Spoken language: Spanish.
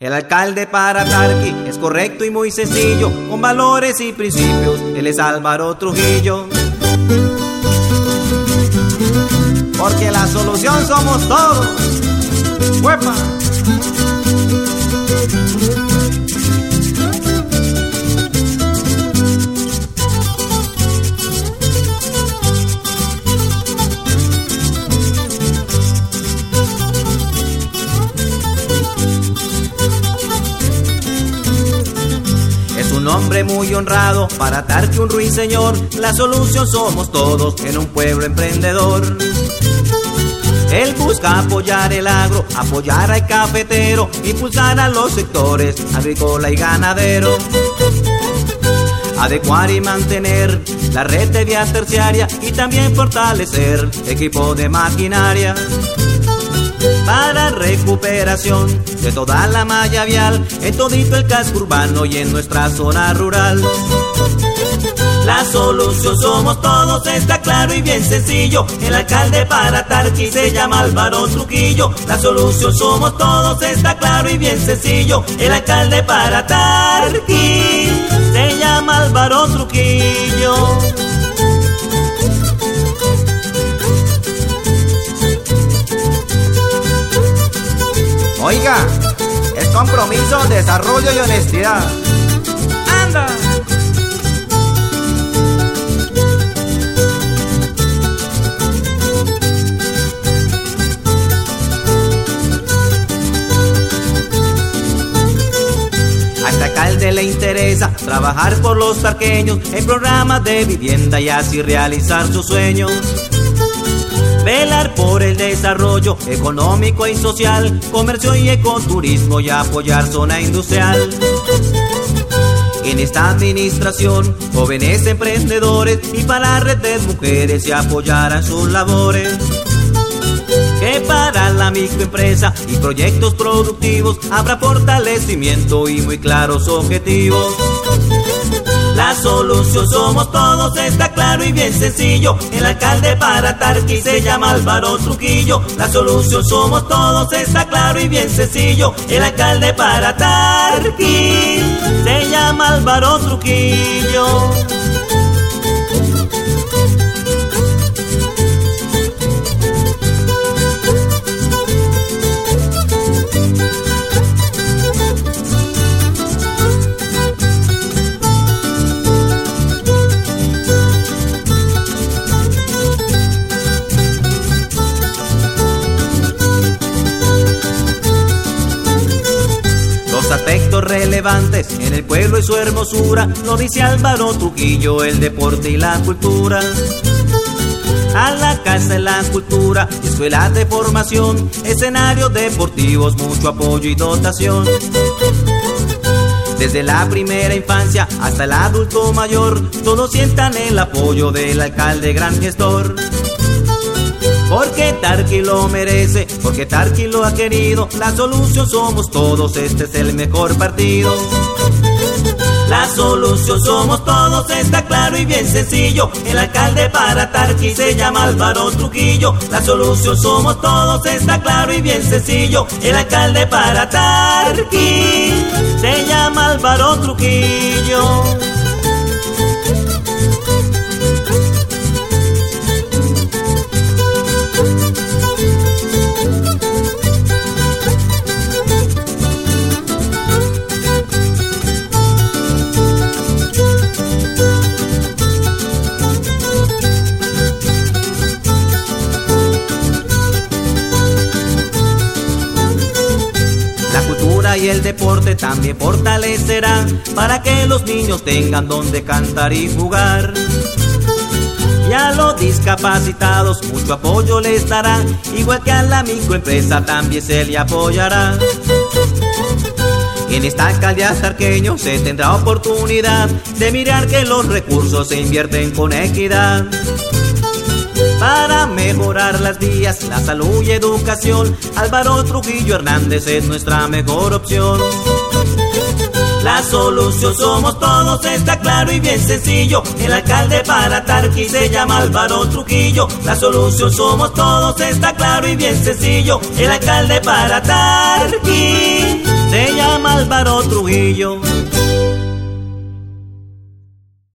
El alcalde para Tarqui es correcto y muy sencillo, con valores y principios. Él es Álvaro Trujillo. Porque la solución somos todos. ¡Huepa! Hombre muy honrado para darte un ruiseñor. La solución somos todos en un pueblo emprendedor. Él busca apoyar el agro, apoyar al cafetero, impulsar a los sectores agrícola y ganadero. Adecuar y mantener la red de vías terciaria y también fortalecer equipo de maquinaria recuperación de toda la malla vial en todito el casco urbano y en nuestra zona rural. La solución somos todos, está claro y bien sencillo. El alcalde para Tarqui se llama Álvaro Trujillo. La solución somos todos, está claro y bien sencillo. El alcalde para Tarqui se llama Álvaro Trujillo. Es compromiso, desarrollo y honestidad. ¡Anda! A este alcalde le interesa trabajar por los tarqueños en programas de vivienda y así realizar sus sueños desarrollo económico y social, comercio y ecoturismo y apoyar zona industrial. En esta administración, jóvenes emprendedores y para la red de mujeres se apoyarán sus labores. Que para la microempresa y proyectos productivos habrá fortalecimiento y muy claros objetivos. La solución somos todos, está claro y bien sencillo. El alcalde para Tarqui se llama Álvaro Trujillo. La solución somos todos, está claro y bien sencillo. El alcalde para Tarqui se llama Álvaro Trujillo. Relevantes en el pueblo y su hermosura, lo dice Álvaro Trujillo, el deporte y la cultura. A la casa de la cultura, escuelas de formación, escenarios deportivos, mucho apoyo y dotación. Desde la primera infancia hasta el adulto mayor, todos sientan el apoyo del alcalde gran gestor. Porque Tarqui lo merece, porque Tarqui lo ha querido. La solución somos todos, este es el mejor partido. La solución somos todos, está claro y bien sencillo. El alcalde para Tarqui se llama Álvaro Trujillo. La solución somos todos, está claro y bien sencillo. El alcalde para Tarqui se llama Álvaro Trujillo. Y el deporte también fortalecerá para que los niños tengan donde cantar y jugar. Y a los discapacitados mucho apoyo les dará, igual que a la microempresa también se le apoyará. En esta alcaldía sarqueño se tendrá oportunidad de mirar que los recursos se invierten con equidad para mejorar las vías, la salud y educación. Álvaro Trujillo Hernández es nuestra mejor opción. La solución somos todos, está claro y bien sencillo. El alcalde para Tarqui se llama Álvaro Trujillo. La solución somos todos, está claro y bien sencillo. El alcalde para Tarqui se llama Álvaro Trujillo.